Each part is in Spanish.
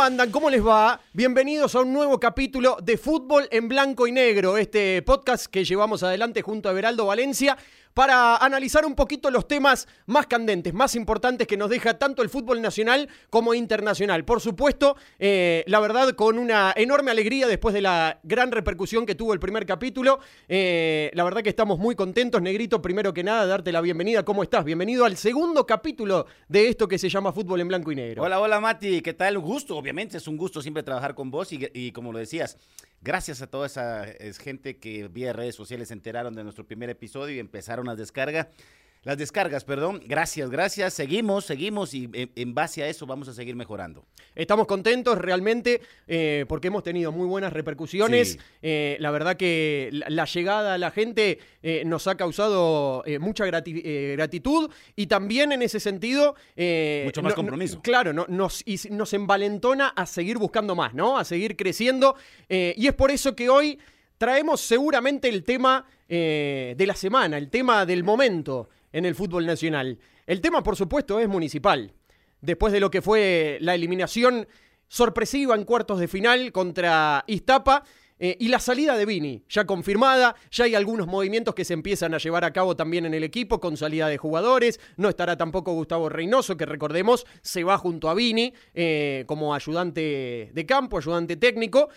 ¿Cómo andan? ¿Cómo les va? Bienvenidos a un nuevo capítulo de Fútbol en Blanco y Negro, este podcast que llevamos adelante junto a Beraldo Valencia para analizar un poquito los temas más candentes, más importantes que nos deja tanto el fútbol nacional como internacional. Por supuesto, eh, la verdad, con una enorme alegría después de la gran repercusión que tuvo el primer capítulo. Eh, la verdad que estamos muy contentos, Negrito, primero que nada, darte la bienvenida. ¿Cómo estás? Bienvenido al segundo capítulo de esto que se llama Fútbol en Blanco y Negro. Hola, hola Mati, ¿qué tal? Un gusto, obviamente es un gusto siempre trabajar con vos y, y como lo decías, Gracias a toda esa gente que vía redes sociales se enteraron de nuestro primer episodio y empezaron a descargar las descargas, perdón. Gracias, gracias. Seguimos, seguimos y en, base a eso vamos a seguir mejorando. Estamos contentos realmente eh, porque hemos tenido muy buenas repercusiones. Eh, la verdad que la, llegada a la gente eh, nos ha causado mucha gratitud y también en ese sentido... Mucho más compromiso. claro, nos, nos envalentona a seguir buscando más, ¿no? A seguir creciendo. y es por eso que hoy traemos seguramente el tema de la semana, el tema del momento en el fútbol nacional. El tema, por supuesto, es municipal. Después de lo que fue la eliminación sorpresiva en cuartos de final contra Iztapa eh, y la salida de Vini, ya confirmada, ya hay algunos movimientos que se empiezan a llevar a cabo también en el equipo con salida de jugadores, no estará tampoco Gustavo Reynoso, que recordemos se va junto a Vini eh, como ayudante de campo, ayudante técnico.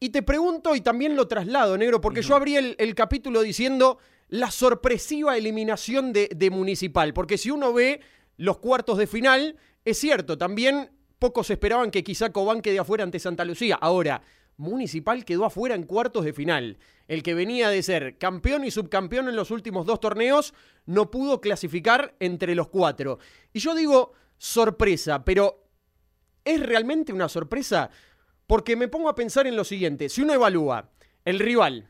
Y te pregunto y también lo traslado, negro, porque yo abrí el capítulo diciendo la sorpresiva eliminación de, Municipal. Porque si uno ve los cuartos de final, es cierto, también pocos esperaban que quizá Cobán quede afuera ante Santa Lucía. Ahora, Municipal quedó afuera en cuartos de final. El que venía de ser campeón y subcampeón en los últimos dos torneos no pudo clasificar entre los cuatro. Y yo digo sorpresa, pero ¿es realmente una sorpresa? Porque me pongo a pensar en lo siguiente. Si uno evalúa el rival,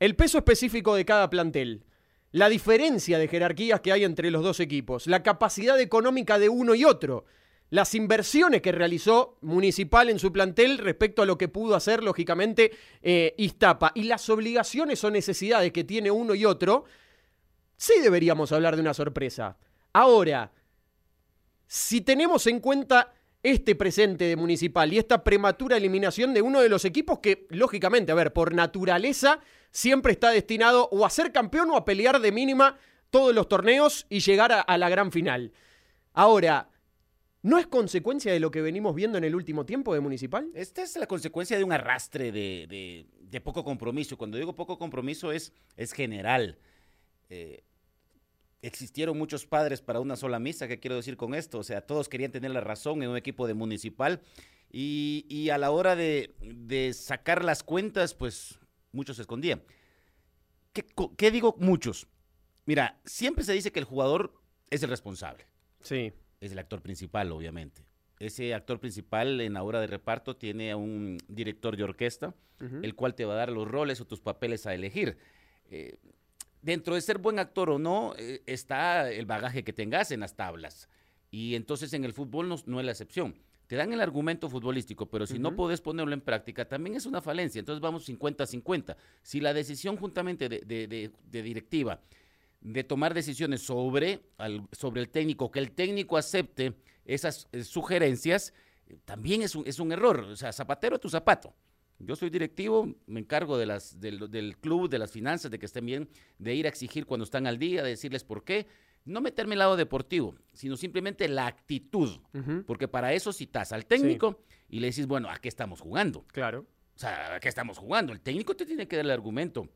el peso específico de cada plantel, la diferencia de jerarquías que hay entre los dos equipos, la capacidad económica de uno y otro, las inversiones que realizó Municipal en su plantel respecto a lo que pudo hacer, lógicamente, eh, Iztapa, y las obligaciones o necesidades que tiene uno y otro, sí deberíamos hablar de una sorpresa. Ahora, si tenemos en cuenta este presente de Municipal y esta prematura eliminación de uno de los equipos que, lógicamente, a ver, por naturaleza, siempre está destinado o a ser campeón o a pelear de mínima todos los torneos y llegar a, la gran final. Ahora, ¿No es consecuencia de lo que venimos viendo en el último tiempo de Municipal? Esta es la consecuencia de un arrastre de, poco compromiso. Cuando digo poco compromiso es, es general. Eh, existieron muchos padres para una sola misa, ¿qué quiero decir con esto? O sea, todos querían tener la razón en un equipo de municipal y, a la hora de, sacar las cuentas, pues muchos se escondían. ¿Qué, digo muchos? Mira, siempre se dice que el jugador es el responsable. Sí. Es el actor principal, obviamente. Ese actor principal en la hora de reparto tiene a un director de orquesta, el cual te va a dar los roles o tus papeles a elegir. Eh, dentro de ser buen actor o no, eh, está el bagaje que tengas en las tablas. Y entonces en el fútbol no, es la excepción. Te dan el argumento futbolístico, pero si no puedes ponerlo en práctica, también es una falencia. Entonces vamos 50-50. Si la decisión juntamente de, directiva de tomar decisiones sobre, sobre el técnico, que el técnico acepte esas eh, sugerencias, eh, también es un, es un error. O sea, zapatero a tu zapato. Yo soy directivo, me encargo de las, del, club, de las finanzas, de que estén bien, de ir a exigir cuando están al día, de decirles por qué. No meterme el lado deportivo, sino simplemente la actitud. Porque para eso citas al técnico y le decís, bueno, ¿a qué estamos jugando? Claro. O sea, ¿a qué estamos jugando? El técnico te tiene que dar el argumento.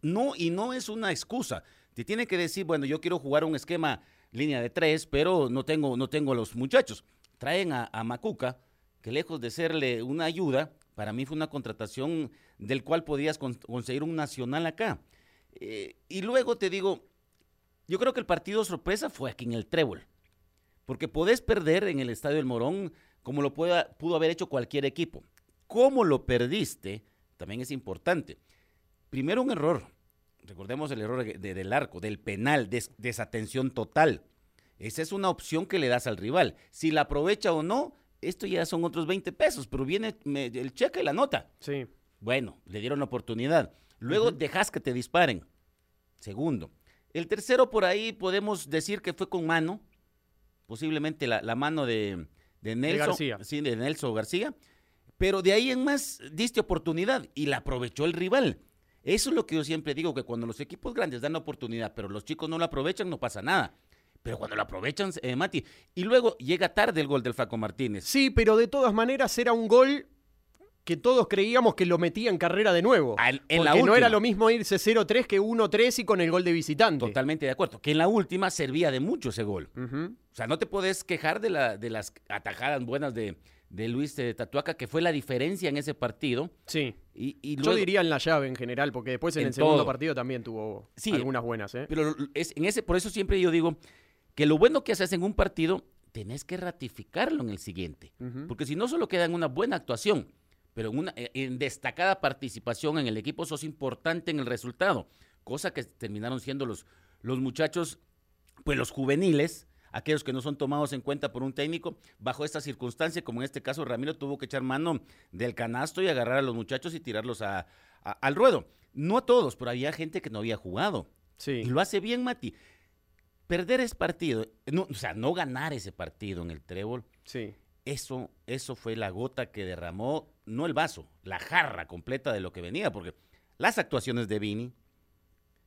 No, y no es una excusa. Te tiene que decir, bueno, yo quiero jugar un esquema línea de tres, pero no tengo, no tengo los muchachos. Traen a, a Macuca, que lejos de serle una ayuda, para mí fue una contratación del cual podías conseguir un nacional acá. Eh, y luego te digo, yo creo que el partido sorpresa fue aquí en el Trébol. Porque podés perder en el Estadio del Morón como lo pudo haber hecho cualquier equipo. ¿Cómo lo perdiste? También es importante. Primero un error. Recordemos el error del arco, del penal, desatención total. Esa es una opción que le das al rival. Si la aprovecha o no, esto ya son otros 20 pesos, pero viene el cheque y la nota. Sí. Bueno, le dieron la oportunidad. Luego dejas que te disparen. Segundo. El tercero por ahí podemos decir que fue con mano, posiblemente la, mano de, de Nelson, García. Sí, de Nelson García. Pero de ahí en más diste oportunidad y la aprovechó el rival. Eso es lo que yo siempre digo, que cuando los equipos grandes dan la oportunidad, pero los chicos no la aprovechan, no pasa nada. Pero cuando la aprovechan, eh, Mati, y luego llega tarde el gol del Flaco Martínez. Sí, pero de todas maneras era un gol que todos creíamos que lo metía en carrera de nuevo. Ah, en- porque la no era lo mismo irse 0-3 que 1-3 y con el gol de visitante. Totalmente de acuerdo. Que en la última servía de mucho ese gol. O sea, no te puedes quejar de, la, de las atajadas buenas de, de Luis de Tatuaca, que fue la diferencia en ese partido. Sí. Y, y Yo diría en la llave en general, porque después en, En el segundo todo. partido también tuvo Sí. algunas buenas. ¿eh? Pero es, en ese, por eso siempre yo digo que lo bueno que haces en un partido, tenés que ratificarlo en el siguiente. Porque si no solo queda en una buena actuación, pero en una en destacada participación en el equipo, sos importante en el resultado. Cosa que terminaron siendo los, los muchachos, pues los juveniles, aquellos que no son tomados en cuenta por un técnico, bajo esta circunstancia, como en este caso Ramiro tuvo que echar mano del canasto y agarrar a los muchachos y tirarlos a- a- al ruedo. No a todos, pero había gente que no había jugado. Sí. Y lo hace bien, Mati. Perder ese partido, no, o sea, no ganar ese partido en el trébol, Sí. eso, eso fue la gota que derramó, no el vaso, la jarra completa de lo que venía, porque las actuaciones de Vini,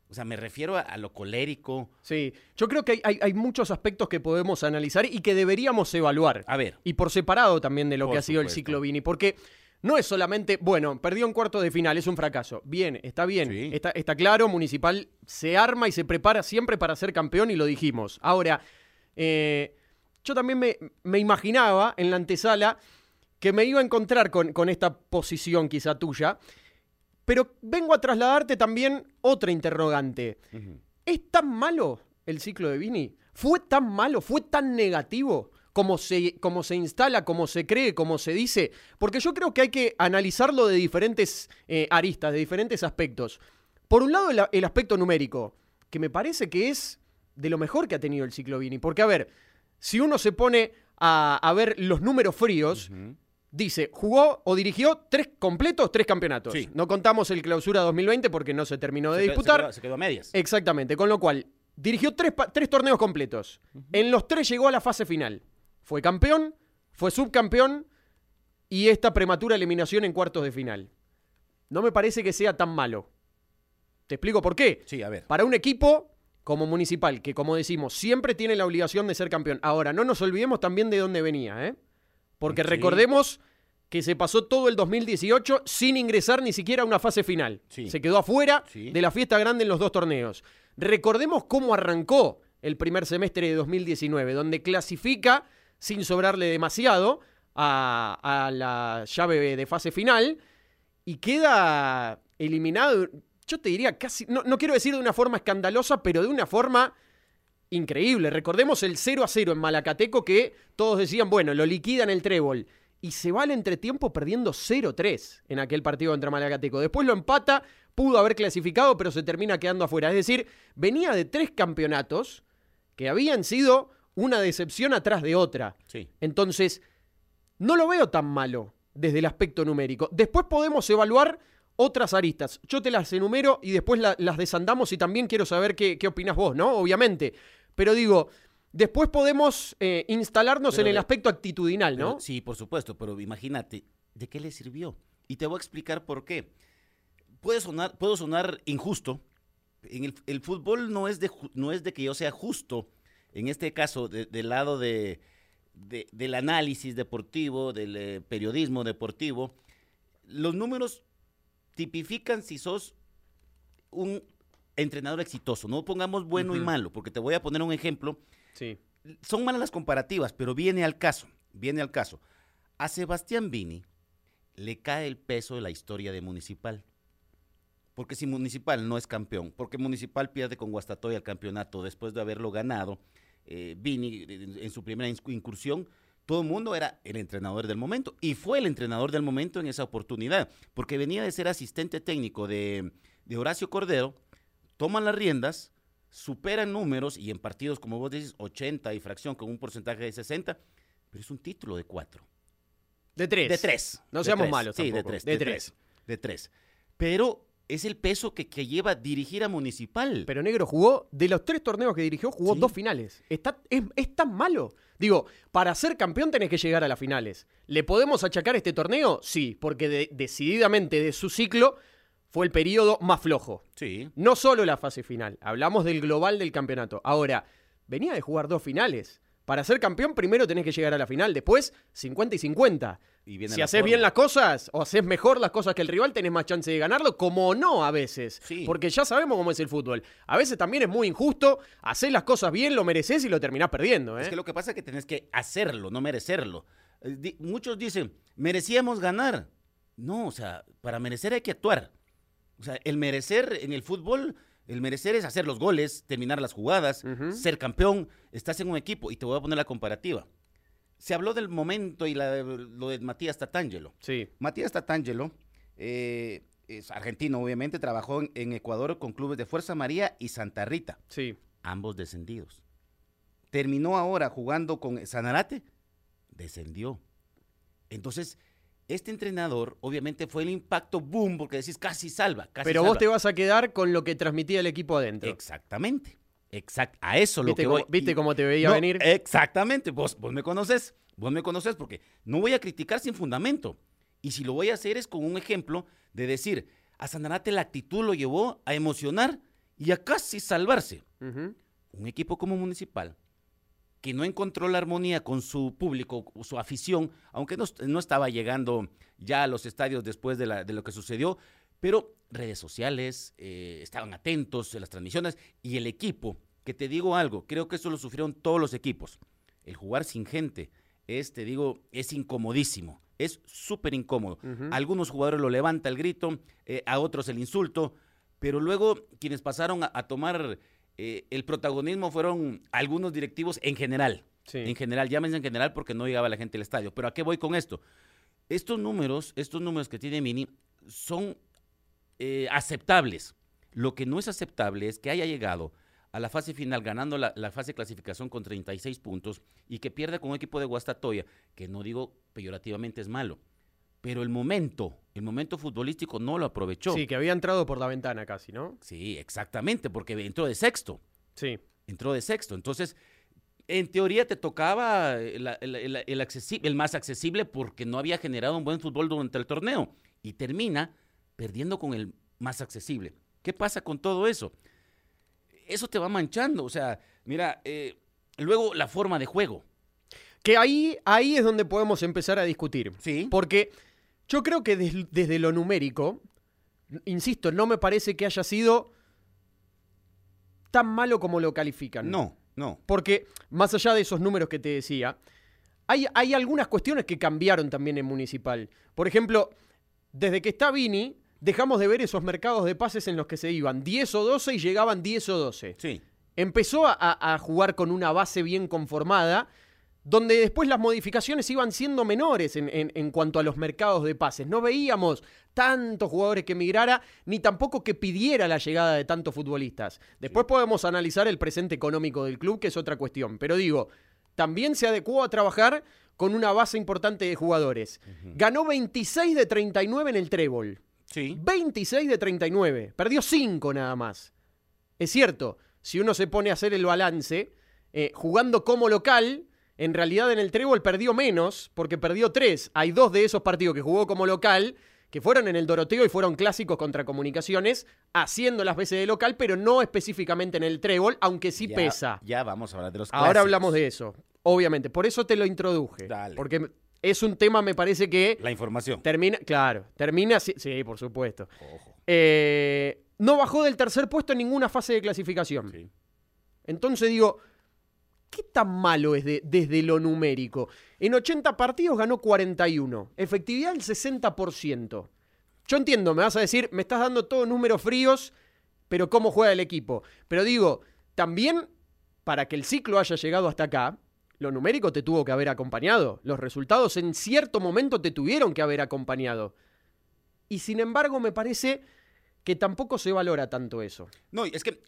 o sea, me refiero a, a lo colérico. Sí. Yo creo que hay, hay- hay muchos aspectos que podemos analizar y que deberíamos evaluar. A ver, Y por separado también de lo que ha sido el ciclo Vini. Porque no es solamente, bueno, perdió en cuarto de final, es un fracaso. Bien, está bien. Sí. Está, está claro, Municipal se arma y se prepara siempre para ser campeón y lo dijimos. Ahora, eh, yo también me, me imaginaba en la antesala que me iba a encontrar con, con esta posición quizá tuya. Pero vengo a trasladarte también otra interrogante. ¿Es tan malo el ciclo de Vini? ¿Fue tan malo? ¿Fue tan negativo? Como se, como se instala, como se cree, como se dice. Porque yo creo que hay que analizarlo de diferentes eh, aristas, de diferentes aspectos. Por un lado, el, aspecto numérico, que me parece que es de lo mejor que ha tenido el ciclo Vini. Porque, a ver, si uno se pone a, a ver los números fríos, dice, jugó o dirigió tres completos, tres campeonatos. Sí. No contamos el clausura 2020 porque no se terminó de Se quedó- disputar. Se quedó, se quedó a medias. Exactamente, con lo cual dirigió tres, tres torneos completos. En los tres llegó a la fase final. Fue campeón, fue subcampeón y esta prematura eliminación en cuartos de final. No me parece que sea tan malo. Te explico por qué. Sí, a ver. Para un equipo como Municipal, que como decimos, siempre tiene la obligación de ser campeón. Ahora, no nos olvidemos también de dónde venía, ¿eh? Porque Sí. recordemos que se pasó todo el 2018 sin ingresar ni siquiera a una fase final. Sí. Se quedó afuera Sí. de la fiesta grande en los dos torneos. Recordemos cómo arrancó el primer semestre de 2019, donde clasifica sin sobrarle demasiado a, la llave de fase final y queda eliminado, yo te diría casi, no, no quiero decir de una forma escandalosa, pero de una forma increíble. Recordemos el 0 a 0 en Malacateco que todos decían, bueno, lo liquidan el trébol. Y se va al entretiempo perdiendo 0-3 en aquel partido contra Malacateco. Después lo empata, pudo haber clasificado, pero se termina quedando afuera. Es decir, venía de tres campeonatos que habían sido una decepción atrás de otra. Sí. Entonces, no lo veo tan malo desde el aspecto numérico. Después podemos evaluar otras aristas. Yo te las enumero y después la- las desandamos y también quiero saber qué, qué opinas vos, ¿no? Obviamente. Pero digo, después podemos eh, instalarnos Pero en el aspecto actitudinal, ¿no? Sí, por supuesto, pero imagínate, ¿de qué le sirvió? Y te voy a explicar por qué. Puede sonar, puedo sonar injusto. En el, el fútbol no es, de, no es de que yo sea justo, en este caso, de- del lado de, de- del análisis deportivo, del eh, periodismo deportivo. Los números tipifican si sos un entrenador exitoso. No pongamos bueno y malo, porque te voy a poner un ejemplo Sí. son malas las comparativas, pero viene al caso, viene al caso. A Sebastián Vini le cae el peso de la historia de Municipal. Porque si Municipal no es campeón, porque Municipal pierde con Guastatoya el campeonato después de haberlo ganado, eh, Vini en, en su primera incursión, todo el mundo era el entrenador del momento. Y fue el entrenador del momento en esa oportunidad, porque venía de ser asistente técnico de, de Horacio Cordero, toma las riendas, supera en números y en partidos, como vos dices, 80 y fracción con un porcentaje de 60, pero es un título de cuatro. De tres. De tres. No de seamos tres. malos Sí, de tampoco. tres. De De tres. tres. De tres. Pero es el peso que, que lleva dirigir a Municipal. Pero Negro jugó, de los tres torneos que dirigió, jugó Sí. dos finales. Está, es, es tan malo. Digo, para ser campeón tenés que llegar a las finales. ¿Le podemos achacar este torneo? Sí, porque de- decididamente de su ciclo fue el periodo más flojo. sí. No solo la fase final, hablamos del global del campeonato. Ahora, venía de jugar dos finales. Para ser campeón primero tenés que llegar a la final, después 50 y 50. Y si haces bien las cosas o haces mejor las cosas que el rival, tenés más chance de ganarlo, como no a veces. Sí. Porque ya sabemos cómo es el fútbol. A veces también es muy injusto, haces las cosas bien, lo mereces y lo terminás perdiendo. ¿eh? Es que lo que pasa es que tenés que hacerlo, no merecerlo. Eh, muchos dicen, merecíamos ganar. No, o sea, para merecer hay que actuar. O sea, el merecer en el fútbol, el merecer es hacer los goles, terminar las jugadas, ser campeón, estás en un equipo. Y te voy a poner la comparativa. Se habló del momento y la- lo de Matías Tatangelo. Sí, Matías Tatangelo eh, es argentino, obviamente, trabajó en, en Ecuador con clubes de Fuerza María y Santa Rita sí. ambos descendidos. Terminó ahora jugando con Sanarate, descendió. Entonces, este entrenador, obviamente, fue el impacto boom, porque decís casi salva. Casi Pero salva. vos te vas a quedar con lo que transmitía el equipo adentro. Exactamente. Exact a eso lo ¿Viste, que cómo, voy. ¿Viste Y- cómo te veía No, venir? Exactamente. Vos, vos me conoces. Vos me conoces porque no voy a criticar sin fundamento. Y si lo voy a hacer es con un ejemplo de decir, a Sanarate la actitud lo llevó a emocionar y a casi salvarse. Un equipo como Municipal que no encontró la armonía con su público, su afición, aunque no, no estaba llegando ya a los estadios después de, la- de lo que sucedió, pero redes sociales, eh, estaban atentos en las transmisiones y el equipo, que te digo algo, creo que eso lo sufrieron todos los equipos. El jugar sin gente es, te digo, es incomodísimo, es súper incómodo. Algunos jugadores lo levanta el grito, eh, a otros el insulto, pero luego quienes pasaron a, a tomar eh, el protagonismo fueron algunos directivos en general. Sí. En general, llámense en general porque no llegaba la gente al estadio. Pero ¿a qué voy con esto? Estos números, estos números que tiene Mini son eh, aceptables. Lo que no es aceptable es que haya llegado a la fase final ganando la, la fase de clasificación con 36 puntos y que pierda con un equipo de Guastatoya, que no digo peyorativamente es malo, pero el momento, el momento futbolístico no lo aprovechó. Sí, que había entrado por la ventana casi, ¿no? Sí, exactamente, porque entró de sexto Sí. entró de sexto. Entonces, en teoría te tocaba el, el- más accesible porque no había generado un buen fútbol durante el torneo y termina perdiendo con el más accesible. ¿Qué pasa con todo eso? Eso te va manchando. O sea, mira, eh, luego la forma de juego. Que ahí, ahí es donde podemos empezar a discutir. Sí. Porque yo creo que des- desde lo numérico, insisto, no me parece que haya sido tan malo como lo califican. No, no. Porque más allá de esos números que te decía, hay, hay algunas cuestiones que cambiaron también en Municipal. Por ejemplo, desde que está Vini, dejamos de ver esos mercados de pases en los que se iban 10 o 12 y llegaban 10 o 12. Sí. Empezó a, a- a jugar con una base bien conformada, donde después las modificaciones iban siendo menores en, en- en cuanto a los mercados de pases. No veíamos tantos jugadores que emigrara, ni tampoco que pidiera la llegada de tantos futbolistas. Después podemos analizar el presente económico del club, que es otra cuestión. Pero digo, también se adecuó a trabajar con una base importante de jugadores. Ganó 26 de 39 en el trébol. Sí. 26 de 39. Perdió 5 nada más. Es cierto, si uno se pone a hacer el balance, eh, jugando como local, en realidad en el trébol perdió menos, porque perdió 3. Hay dos de esos partidos que jugó como local, que fueron en el Doroteo y fueron clásicos contra comunicaciones, haciendo las veces de local, pero no específicamente en el trébol, aunque sí Ya- pesa. Ya vamos a hablar de los Ahora clásicos. hablamos de eso, obviamente. Por eso te lo introduje. Dale. Porque es un tema, me parece que La información. termina, claro, termina, sí, sí, por supuesto. Ojo. Eh, no bajó del tercer puesto en ninguna fase de clasificación. Sí. Entonces digo, ¿qué tan malo es de- desde lo numérico? En 80 partidos ganó 41, efectividad del 60%. Yo entiendo, me vas a decir, me estás dando todos números fríos, pero ¿cómo juega el equipo? Pero digo, también para que el ciclo haya llegado hasta acá, lo numérico te tuvo que haber acompañado. Los resultados en cierto momento te tuvieron que haber acompañado. Y sin embargo, me parece que tampoco se valora tanto eso. No, es que.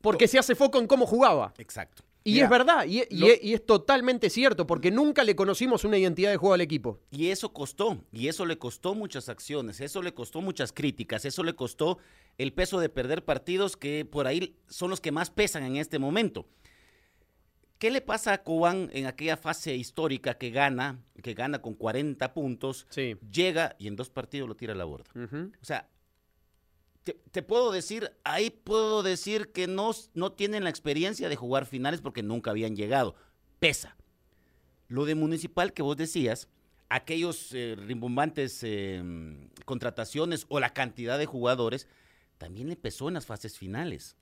Porque se hace foco en cómo jugaba. Exacto. Y es verdad, y, y lo- es, y es totalmente cierto, porque nunca le conocimos una identidad de juego al equipo. Y eso costó, y eso le costó muchas acciones, eso le costó muchas críticas, eso le costó el peso de perder partidos que por ahí son los que más pesan en este momento. ¿Qué le pasa a Cobán en aquella fase histórica que gana, que gana con 40 puntos, Sí. llega y en dos partidos lo tira a la borda? O sea, te, puedo decir, ahí puedo decir que no, no tienen la experiencia de jugar finales porque nunca habían llegado. Pesa. Lo de Municipal que vos decías, aquellos eh, rimbombantes eh, contrataciones o la cantidad de jugadores, también le pesó en las fases finales.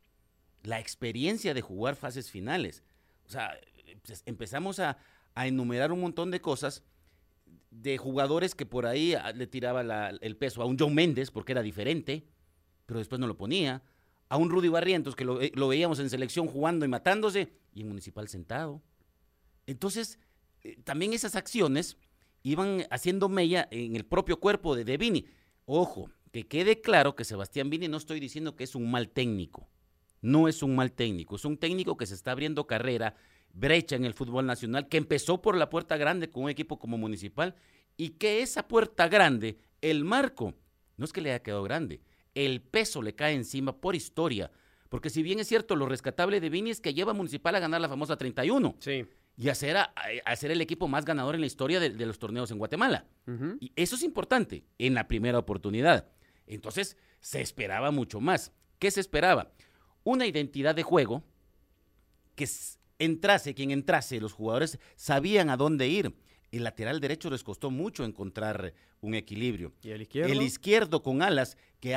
La experiencia de jugar fases finales. O sea, pues, empezamos a, enumerar un montón de cosas de jugadores que por ahí ah, le tiraba el peso a un John Méndez porque era diferente, pero después no lo ponía. A un Rudy Barrientos que lo, eh, lo veíamos en selección jugando y matándose y en Municipal sentado. Entonces, eh, también esas acciones iban haciendo mella en el propio cuerpo de, de Vini. Ojo, que quede claro que Sebastián Vini no estoy diciendo que es un mal técnico. No es un mal técnico, es un técnico que se está abriendo carrera, brecha en el fútbol nacional, que empezó por la puerta grande con un equipo como Municipal y que esa puerta grande, el marco, no es que le haya quedado grande, el peso le cae encima por historia. Porque si bien es cierto, lo rescatable de Vini es que lleva a Municipal a ganar la famosa 31 Sí. y a ser, a, a ser el equipo más ganador en la historia de, de los torneos en Guatemala. Y eso es importante en la primera oportunidad. Entonces, se esperaba mucho más. ¿Qué se esperaba? Una identidad de juego que entrase, quien entrase, los jugadores sabían a dónde ir. El lateral derecho les costó mucho encontrar un equilibrio. ¿Y el izquierdo? El izquierdo con alas, que,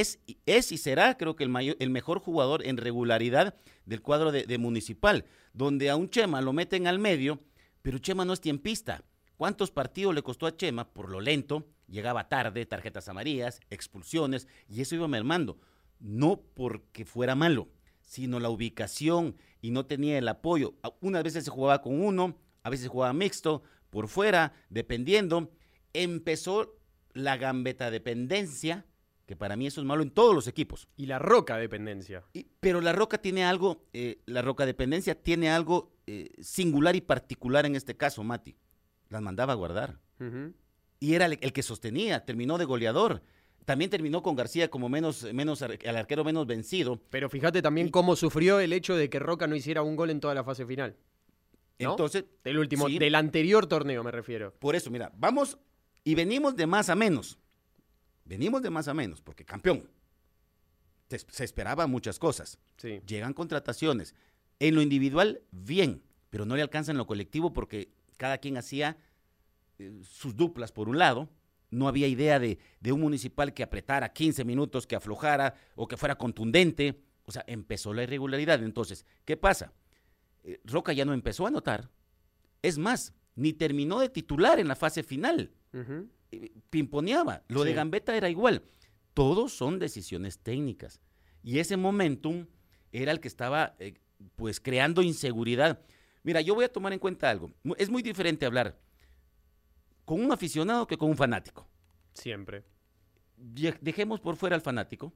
es, es y será, creo que el, mayor- el mejor jugador en regularidad del cuadro de, de Municipal, donde a un Chema lo meten al medio, pero Chema no es tiempista. ¿Cuántos partidos le costó a Chema por lo lento? Llegaba tarde, tarjetas amarillas, expulsiones, y eso iba mermando. No porque fuera malo, sino la ubicación y no tenía el apoyo. Unas veces se jugaba con uno, a veces jugaba mixto, por fuera, dependiendo. Empezó la gambeta dependencia, que para mí eso es malo en todos los equipos. Y la roca dependencia. Y- pero la Roca tiene algo, eh, la Roca dependencia tiene algo eh, singular y particular en este caso, Mati. Las mandaba a guardar. Y era el, el que sostenía, terminó de goleador. También terminó con García como menos, menos el arquero menos vencido. Pero fíjate también Y- cómo sufrió el hecho de que Roca no hiciera un gol en toda la fase final. ¿No? Entonces, Del último, Sí. del anterior torneo me refiero. por eso, mira, vamos y venimos de más a menos. Venimos de más a menos, porque campeón. Se, se esperaba muchas cosas. Sí. Llegan contrataciones. En lo individual, bien, pero no le alcanza en lo colectivo porque cada quien hacía eh, sus duplas por un lado. No había idea de, de un municipal que apretara 15 minutos, que aflojara o que fuera contundente. O sea, empezó la irregularidad. Entonces, ¿qué pasa? Eh, Roca ya no empezó a anotar. Es más, ni terminó de titular en la fase final eh, pimponeaba. Lo de. Gambetta era igual. Todos son decisiones técnicas. Y ese momentum era el que estaba eh, pues creando inseguridad. Mira, yo voy a tomar en cuenta algo. Es muy diferente hablar con un aficionado que con un fanático. Siempre. Dejemos por fuera al fanático,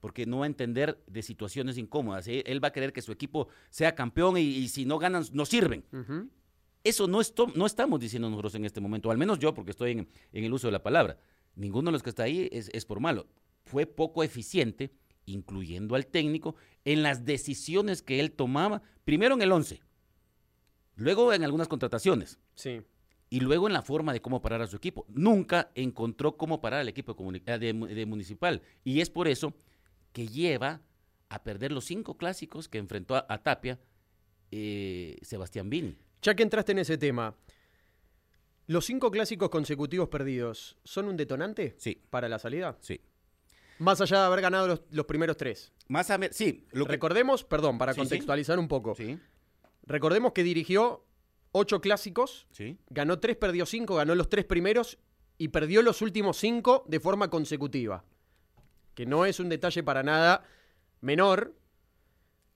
porque no va a entender de situaciones incómodas. ¿eh? Él va a querer que su equipo sea campeón y, y si no ganan, no sirven. Eso no, no estamos diciendo nosotros en este momento, al menos yo, porque estoy en, en el uso de la palabra. Ninguno de los que está ahí es, es por malo. Fue poco eficiente, incluyendo al técnico, en las decisiones que él tomaba, primero en el 11, luego en algunas contrataciones Sí. y luego en la forma de cómo parar a su equipo. Nunca encontró cómo parar al equipo de, eh, de mu- de municipal. Y es por eso que lleva a perder los cinco clásicos que enfrentó a, a Tapia eh, Sebastián Vini. Ya que entraste en ese tema, ¿los cinco clásicos consecutivos perdidos son un detonante Sí, para la salida? sí. Más allá de haber ganado los, los primeros tres. Más a sí, lo que Recordemos, perdón, para Sí, sí. contextualizar un poco. Sí, Recordemos que dirigió ocho clásicos, sí. ganó tres, perdió cinco, ganó los tres primeros y perdió los últimos cinco de forma consecutiva. Que no es un detalle para nada menor.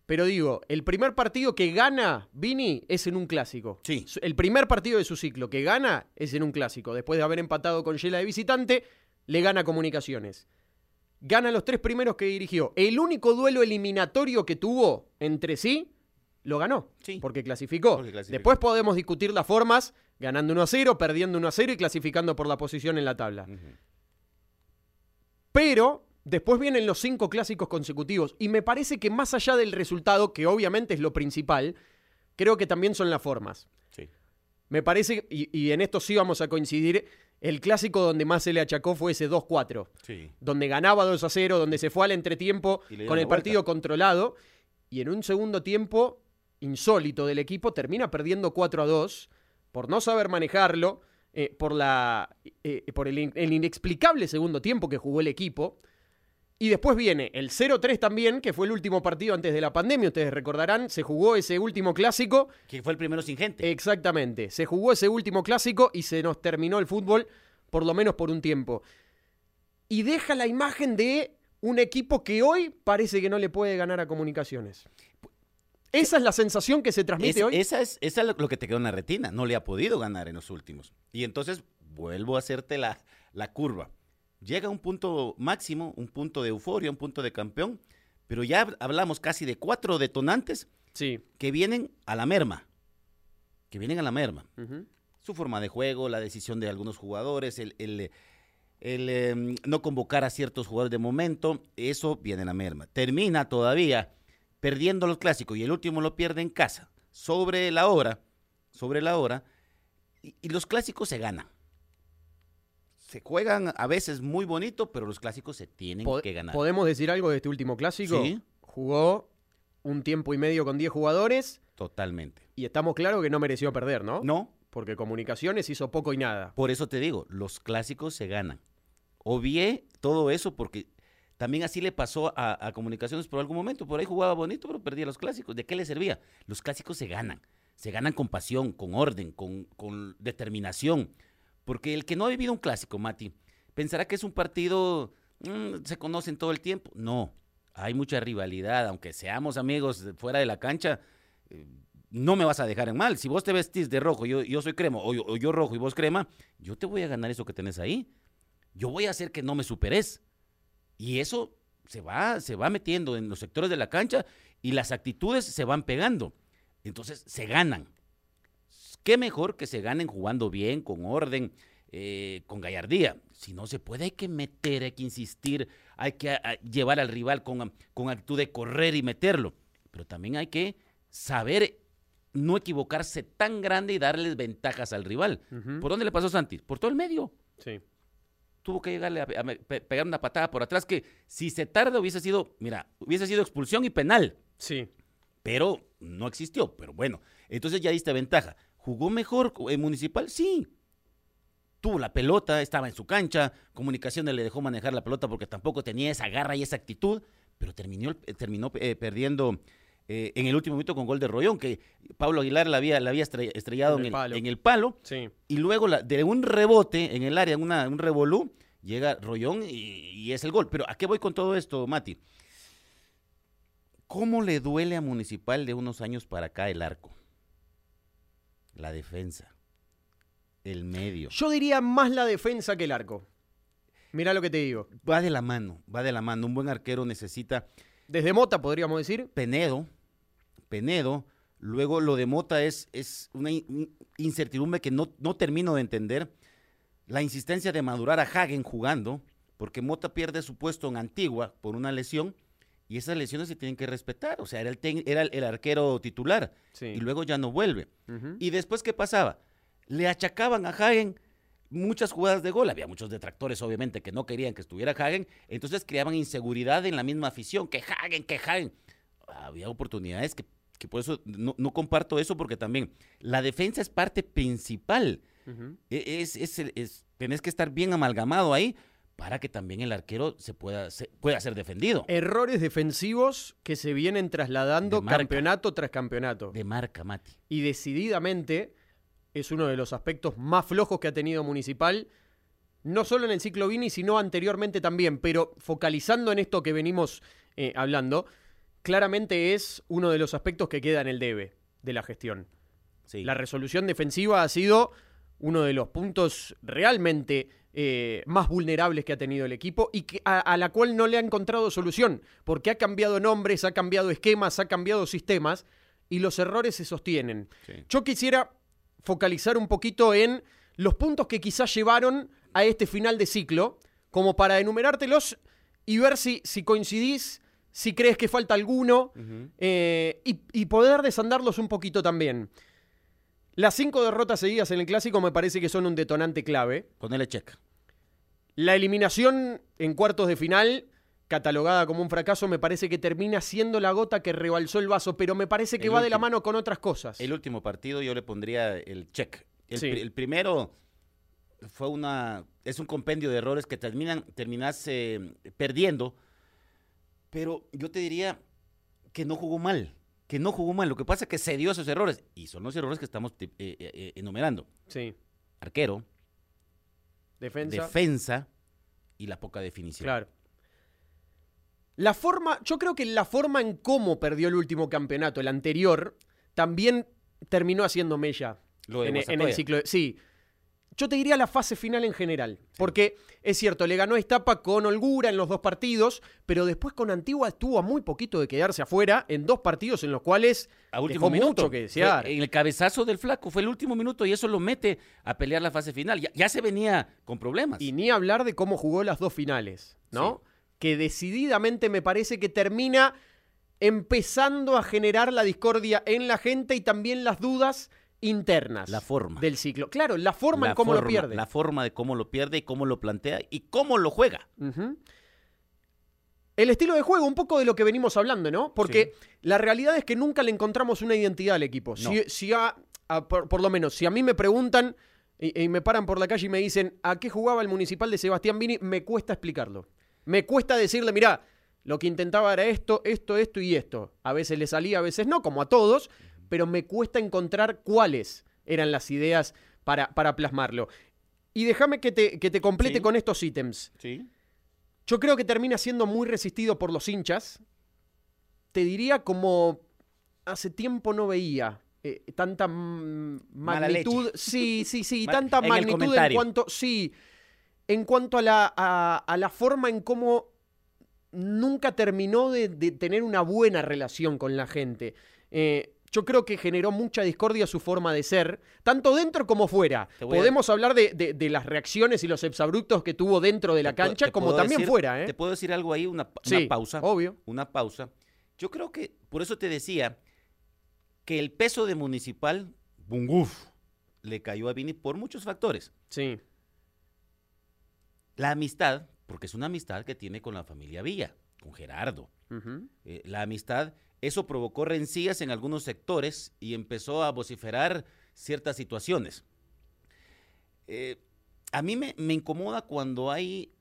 Pero digo, el primer partido que gana Vini es en un clásico. Sí. El primer partido de su ciclo que gana es en un clásico. Después de haber empatado con Yela de visitante, le gana comunicaciones. Gana los tres primeros que dirigió. El único duelo eliminatorio que tuvo entre sí lo ganó, Sí. porque, clasificó. Porque clasificó. Después podemos discutir las formas, ganando 1 a 0, perdiendo 1 a 0 y clasificando por la posición en la tabla. Pero después vienen los cinco clásicos consecutivos. Y me parece que más allá del resultado, que obviamente es lo principal, creo que también son las formas. Sí. Me parece, y, y en esto sí vamos a coincidir, el clásico donde más se le achacó fue ese 2-4, Sí. donde ganaba 2 a 0, donde se fue al entretiempo con el vuelta. partido controlado, y en un segundo tiempo insólito del equipo termina perdiendo 4 a 2 por no saber manejarlo, eh, por, la, eh, por el, in- el inexplicable segundo tiempo que jugó el equipo. Y después viene el 0-3 también, que fue el último partido antes de la pandemia, ustedes recordarán, se jugó ese último clásico. Que fue el primero sin gente. Exactamente, se jugó ese último clásico y se nos terminó el fútbol, por lo menos por un tiempo. Y deja la imagen de un equipo que hoy parece que no le puede ganar a comunicaciones. Esa es la sensación que se transmite Es- hoy. Esa es, esa es lo- lo que te quedó en la retina. No le ha podido ganar en los últimos. Y entonces vuelvo a hacerte la, la curva. Llega un punto máximo, un punto de euforia, un punto de campeón, pero ya hab- hablamos casi de cuatro detonantes Sí. que vienen a la merma. Que vienen a la merma. Su forma de juego, la decisión de algunos jugadores, el, el, el, em, no convocar a ciertos jugadores de momento, eso viene a la merma. Termina todavía perdiendo los clásicos y el último lo pierde en casa, sobre la hora, sobre la hora, y, y los clásicos se ganan. Se juegan a veces muy bonito, pero los clásicos se tienen que ganar. ¿Podemos decir algo de este último clásico? Sí. Jugó un tiempo y medio con 10 jugadores Totalmente. y estamos claros que no mereció perder, ¿no? No, Porque Comunicaciones hizo poco y nada. Por eso te digo, los clásicos se ganan. Obvié todo eso porque también así le pasó a, a Comunicaciones por algún momento. Por ahí jugaba bonito, pero perdía los clásicos. ¿De qué le servía? Los clásicos se ganan. Se ganan con pasión, con orden, con, con determinación. Porque el que no ha vivido un clásico, Mati, pensará que es un partido, mm, se conocen todo el tiempo. No, hay mucha rivalidad, aunque seamos amigos fuera de la cancha. eh, no me vas a dejar en mal. Si vos te vestís de rojo, yo, yo soy crema, o yo, o yo rojo y vos crema, yo te voy a ganar eso que tenés ahí. Yo voy a hacer que no me superes. Y eso se va, se va metiendo en los sectores de la cancha y las actitudes se van pegando. Entonces se ganan. Qué mejor que se ganen jugando bien, con orden, eh, con gallardía. Si no se puede, hay que meter, hay que insistir, hay que a- a llevar al rival con, con actitud de correr y meterlo. Pero también hay que saber no equivocarse tan grande y darles ventajas al rival. ¿Por dónde le pasó Santi? Por todo el medio. Sí. Tuvo que llegarle a, pegar una patada por atrás que si se tarda hubiese sido, mira, hubiese sido expulsión y penal, Sí. pero no existió. Pero bueno, entonces ya diste ventaja. ¿Jugó mejor en Municipal? Sí. Tuvo la pelota, estaba en su cancha, Comunicaciones le dejó manejar la pelota porque tampoco tenía esa garra y esa actitud, pero terminó, eh, terminó eh, perdiendo eh, en el último minuto con gol de Rollón, que Pablo Aguilar la había, la había estre- estrellado En en el el, palo. en el palo Sí. y luego la- de un rebote en el área, una, un revolú, llega Rollón y, y es el gol. Pero ¿a qué voy con todo esto, Mati? ¿Cómo le duele a Municipal de unos años para acá el arco? La defensa, el medio. Yo diría más la defensa que el arco. Mira lo que te digo. Va de la mano, va de la mano. Un buen arquero necesita Desde Mota, podríamos decir. Penedo, Penedo. Luego lo de Mota es, es una in- incertidumbre que no, no termino de entender. La insistencia de madurar a Hagen jugando, porque Mota pierde su puesto en Antigua por una lesión y esas lesiones se tienen que respetar. O sea, era el, tec- era el, el arquero titular Sí. y luego ya no vuelve. ¿Y después qué pasaba? Le achacaban a Hagen muchas jugadas de gol. Había muchos detractores, obviamente, que no querían que estuviera Hagen. Entonces creaban inseguridad en la misma afición. Que Hagen, que Hagen. Había oportunidades que, que por eso no, no comparto eso, porque también la defensa es parte principal. E- Es, es- tenés que estar bien amalgamado ahí para que también el arquero se pueda, se- pueda ser defendido. Errores defensivos que se vienen trasladando marca. campeonato tras campeonato. De marca, Mati. Y decididamente es uno de los aspectos más flojos que ha tenido Municipal, no solo en el ciclo Vini, sino anteriormente también. Pero focalizando en esto que venimos eh, hablando, claramente es uno de los aspectos que queda en el debe de la gestión. Sí. La resolución defensiva ha sido uno de los puntos realmente eh, más vulnerables que ha tenido el equipo y que, a, a la cual no le ha encontrado solución, porque ha cambiado nombres, ha cambiado esquemas, ha cambiado sistemas y los errores se sostienen. Sí. Yo quisiera focalizar un poquito en los puntos que quizás llevaron a este final de ciclo, como para enumerártelos y ver si, si coincidís, si crees que falta alguno, eh, y, y poder desandarlos un poquito también. Las cinco derrotas seguidas en el clásico me parece que son un detonante clave. Ponele check. La eliminación en cuartos de final, catalogada como un fracaso, me parece que termina siendo la gota que rebalsó el vaso, pero me parece que El va de la mano con otras cosas. El último partido yo le pondría el check. El, Sí. pri- el primero fue una. Es un compendio de errores que terminan, terminas eh, perdiendo. Pero yo te diría que no jugó mal. Que no jugó mal. Lo que pasa es que se dio esos errores. Y son los errores que estamos eh, eh, eh, enumerando. Sí, Arquero, defensa. defensa y la poca definición. Claro. La forma, yo creo que la forma en cómo perdió el último campeonato, el anterior, también terminó haciendo mella Lo de en, en el ciclo. Sí. Yo te diría la fase final en general. Porque es cierto, le ganó a Estapa con holgura en los dos partidos, pero después con Antigua estuvo a muy poquito de quedarse afuera en dos partidos en los cuales A último dejó minuto. mucho que desear. En el cabezazo del flaco fue el último minuto y eso lo mete a pelear la fase final. Ya, ya se venía con problemas. Y ni hablar de cómo jugó las dos finales, ¿no? Que decididamente me parece que termina empezando a generar la discordia en la gente y también las dudas internas La forma. del ciclo. Claro, la forma La en cómo lo pierde. La forma de cómo lo pierde y cómo lo plantea y cómo lo juega. El estilo de juego, un poco de lo que venimos hablando, ¿no? Porque la realidad es que nunca le encontramos una identidad al equipo. Si, si a- a- por, por lo menos, si a mí me preguntan y, y me paran por la calle y me dicen a qué jugaba el municipal de Sebastián Vini, me cuesta explicarlo. Me cuesta decirle, mirá, lo que intentaba era esto, esto, esto y esto. A veces le salía, a veces no, como a todos, pero me cuesta encontrar cuáles eran las ideas para, para plasmarlo. Y déjame que te, que te complete Sí. con estos ítems. Sí. Yo creo que termina siendo muy resistido por los hinchas. Te diría como hace tiempo no veía eh, tanta magnitud. Sí, sí, sí, tanta en magnitud en cuanto. Sí. En cuanto a la, a, a la forma en cómo nunca terminó de, de tener una buena relación con la gente. Eh, yo creo que generó mucha discordia su forma de ser, tanto dentro como fuera. A- Podemos hablar de, de- de las reacciones y los exabruptos que tuvo dentro de la cancha, como también decir- fuera. ¿eh? Te puedo decir algo ahí, una, pa- una Sí, pausa. obvio. Una pausa. Yo creo que, por eso te decía, que el peso de Municipal, bunguf, le cayó a Vini por muchos factores. Sí. La amistad, porque es una amistad que tiene con la familia Villa, con Gerardo. Eh, la amistad, eso provocó rencillas en algunos sectores y empezó a vociferar ciertas situaciones. Eh, a mí me, incomoda cuando hay,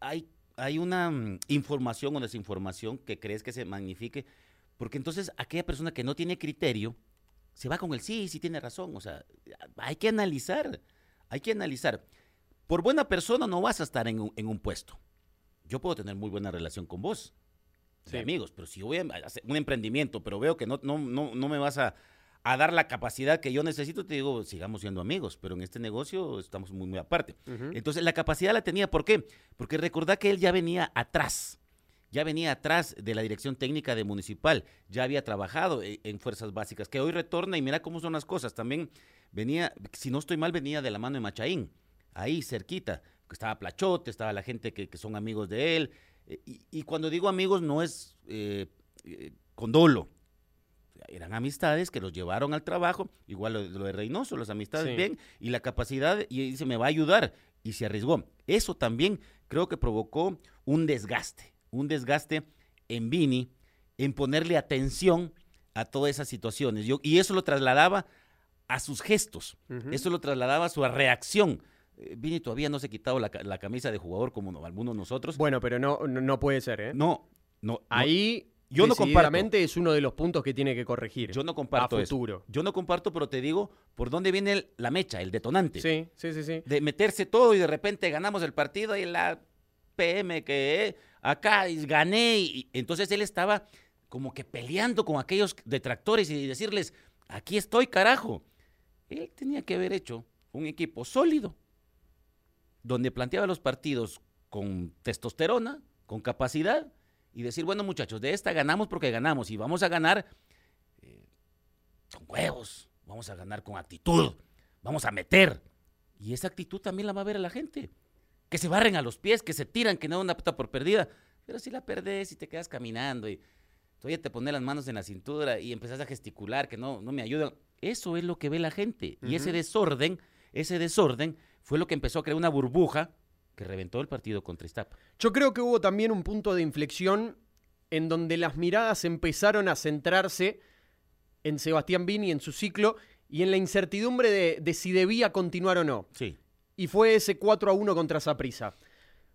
hay, una mm, información o desinformación que crees que se magnifique, porque entonces aquella persona que no tiene criterio se va con el sí, sí tiene razón. O sea, hay que analizar, hay que analizar. Por buena persona no vas a estar en un puesto. Yo puedo tener muy buena relación con vos, de Sí. amigos, pero si yo voy a hacer un emprendimiento, pero veo que no, no, no, no me vas a, a dar la capacidad que yo necesito, te digo, sigamos siendo amigos, pero en este negocio estamos muy, muy aparte. Entonces la capacidad la tenía, ¿por qué? Porque recordá que él ya venía atrás, ya venía atrás de la dirección técnica de Municipal, ya había trabajado e- en Fuerzas Básicas, que hoy retorna y mira cómo son las cosas. También venía, si no estoy mal, venía de la mano de Machaín, ahí cerquita, que estaba Plachote, estaba la gente que, que son amigos de él. Eh, Y, y cuando digo amigos no es eh, eh, con dolo, eran amistades que los llevaron al trabajo, igual lo, lo de Reynoso, las amistades Sí. bien, y la capacidad, y dice, me va a ayudar, y se arriesgó. Eso también creo que provocó un desgaste, un desgaste en Vini, en ponerle atención a todas esas situaciones. Yo, y eso lo trasladaba a sus gestos, eso lo trasladaba a su reacción. Eh, Vini todavía no se ha quitado la, la camisa de jugador como no- algunos nosotros. Bueno, pero no, no, no puede ser, ¿eh? no, no, no, Ahí, yo no comparto. es uno de los puntos que tiene que corregir. yo no comparto a eso. futuro. Yo no comparto, pero te digo por dónde viene el- la mecha, el detonante. Sí, sí, sí, sí. De meterse todo y de repente ganamos el partido y la PM que eh, acá y gané. Y, entonces él estaba como que peleando con aquellos detractores y decirles, aquí estoy, carajo. Él tenía que haber hecho un equipo sólido, donde planteaba los partidos con testosterona, con capacidad, y decir, bueno muchachos, de esta ganamos porque ganamos y vamos a ganar son huevos, vamos a ganar con actitud, vamos a meter. Y esa actitud también la va a ver a la gente. Que se barren a los pies, que se tiran, que no una puta por perdida. Pero si la perdés y te quedas caminando y todavía te pones las manos en la cintura y empezás a gesticular, que no, no me ayudan. Eso es lo que ve la gente. Y ese desorden, ese desorden fue lo que empezó a crear una burbuja que reventó el partido contra Iztapa. Yo creo que hubo también un punto de inflexión en donde las miradas empezaron a centrarse en Sebastián Vini, en su ciclo, y en la incertidumbre de, de si debía continuar o no. Sí. Y fue ese 4 a 1 contra Saprissa.